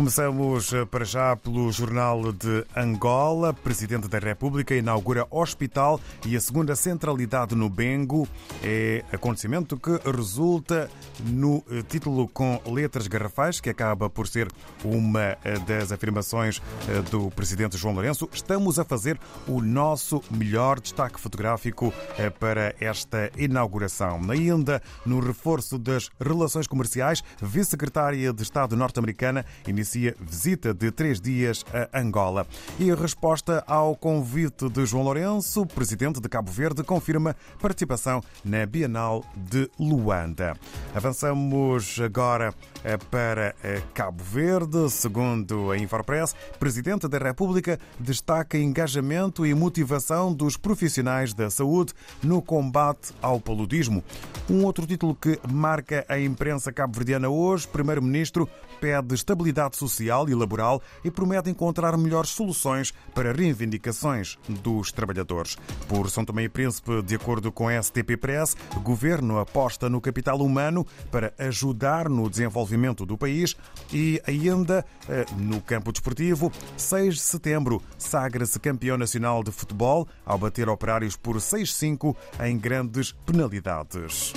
Começamos eh, para já pelo Jornal de Angola. Presidente da República inaugura hospital e a segunda centralidade no Bengo. É acontecimento que resulta no eh, título com letras garrafais, que acaba por ser uma eh, das afirmações do Presidente João Lourenço. Estamos a fazer o nosso melhor destaque fotográfico para esta inauguração. Ainda no reforço das relações comerciais, Vice-Secretária de Estado norte-americana inicia visita de três dias a Angola. E a resposta ao convite de João Lourenço, presidente de Cabo Verde, confirma participação na Bienal de Luanda. Avançamos agora eh, para eh, Cabo Verde. Segundo a Infopress, presidente da República destaca engajamento e motivação dos profissionais da saúde no combate ao paludismo. Um outro título que marca a imprensa cabo-verdiana hoje, primeiro-ministro pede estabilidade social e laboral e promete encontrar melhores soluções para reivindicações dos trabalhadores. Por São Tomé e Príncipe, de acordo com a STP Press, o governo aposta no capital humano para ajudar no desenvolvimento do país e ainda eh, no campo desportivo, 6 de setembro, sagra-se campeão nacional de futebol ao bater operários por 6-5 em grandes penalidades.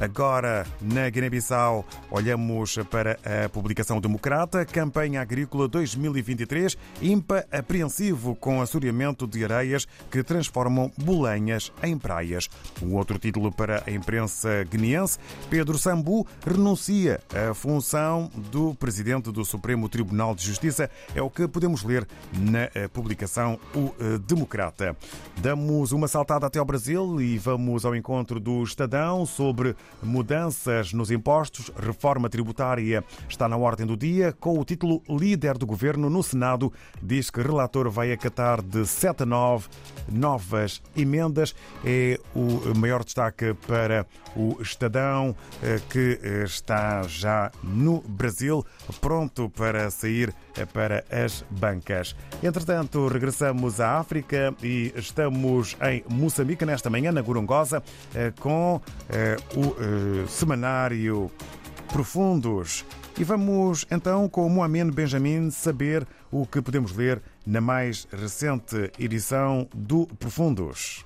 Agora, na Guiné-Bissau, olhamos para a publicação democrata, Campanha Agrícola 2023, IMPA apreensivo com assoreamento de areias que transformam bolenhas em praias. Um outro título para a imprensa guineense, Pedro Sambu renuncia à função do presidente do Supremo Tribunal de Justiça, é o que podemos ler na publicação O Democrata. Damos uma saltada até ao Brasil e vamos ao encontro do Estadão sobre mudanças nos impostos, reforma tributária está na ordem do dia, com o título Líder do Governo no Senado diz que relator vai acatar de 7 a 9 novas emendas. É o maior destaque para o Estadão, eh, que está já no Brasil, pronto para sair eh, para as bancas. Entretanto, regressamos à África e estamos em Moçambique nesta manhã, na Gorongosa, eh, com o semanário Profundos. E vamos então com o Moamen Benjamin saber o que podemos ler na mais recente edição do Profundos.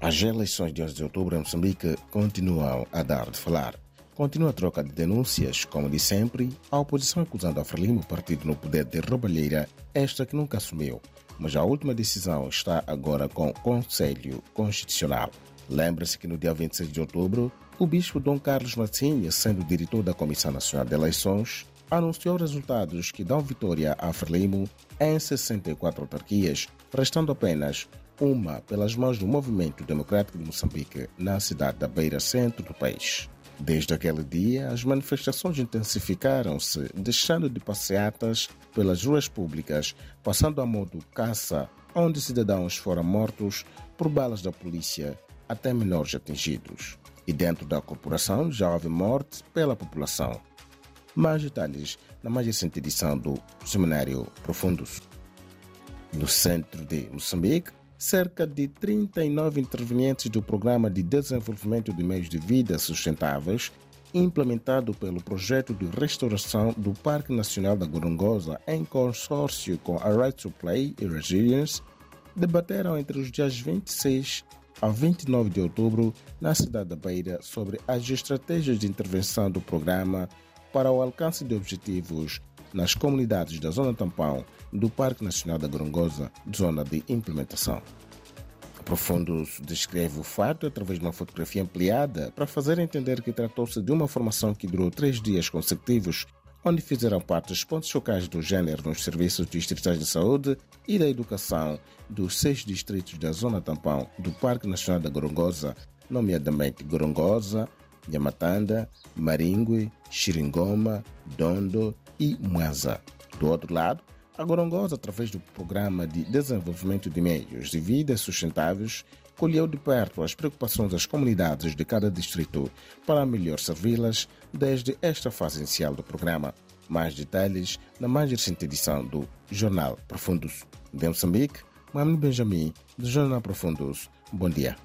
As eleições de 11 de outubro em Moçambique continuam a dar de falar. Continua a troca de denúncias, como de sempre, a oposição acusando a Frelimo, partido no poder de roubalheira, esta que nunca assumiu. Mas a última decisão está agora com o Conselho Constitucional. Lembra-se que no dia 26 de outubro, o bispo Dom Carlos Martinha, sendo diretor da Comissão Nacional de Eleições, anunciou resultados que dão vitória a Frelimo em 64 autarquias, restando apenas uma pelas mãos do Movimento Democrático de Moçambique na cidade da Beira Centro do país. Desde aquele dia, as manifestações intensificaram-se, deixando de passeatas pelas ruas públicas, passando a modo caça, onde cidadãos foram mortos por balas da polícia, até menores atingidos. E dentro da corporação já houve morte pela população. Mais detalhes na mais recente edição do Seminário Profundos. No centro de Moçambique, cerca de 39 intervenientes do Programa de Desenvolvimento de Meios de Vida Sustentáveis, implementado pelo projeto de restauração do Parque Nacional da Gorongosa em consórcio com a Right to Play e Resilience, debateram entre os dias 26 a 29 de outubro na cidade da Beira sobre as estratégias de intervenção do programa para o alcance de objetivos nas comunidades da Zona Tampão do Parque Nacional da Gorongosa, zona de implementação. Profundos descreve o fato através de uma fotografia ampliada para fazer entender que tratou-se de uma formação que durou três dias consecutivos, onde fizeram parte os pontos focais do género nos serviços distritais de saúde e da educação dos seis distritos da Zona Tampão do Parque Nacional da Gorongosa, nomeadamente Gorongosa, Nhamatanda, Maringue, Xiringoma, Dondo e Mwanza. Do outro lado, a Gorongosa, através do Programa de Desenvolvimento de Meios de Vida Sustentáveis, colheu de perto as preocupações das comunidades de cada distrito para melhor servi-las desde esta fase inicial do programa. Mais detalhes na mais recente edição do Jornal Profundos. De Moçambique, Mano Benjamin, do Jornal Profundos. Bom dia.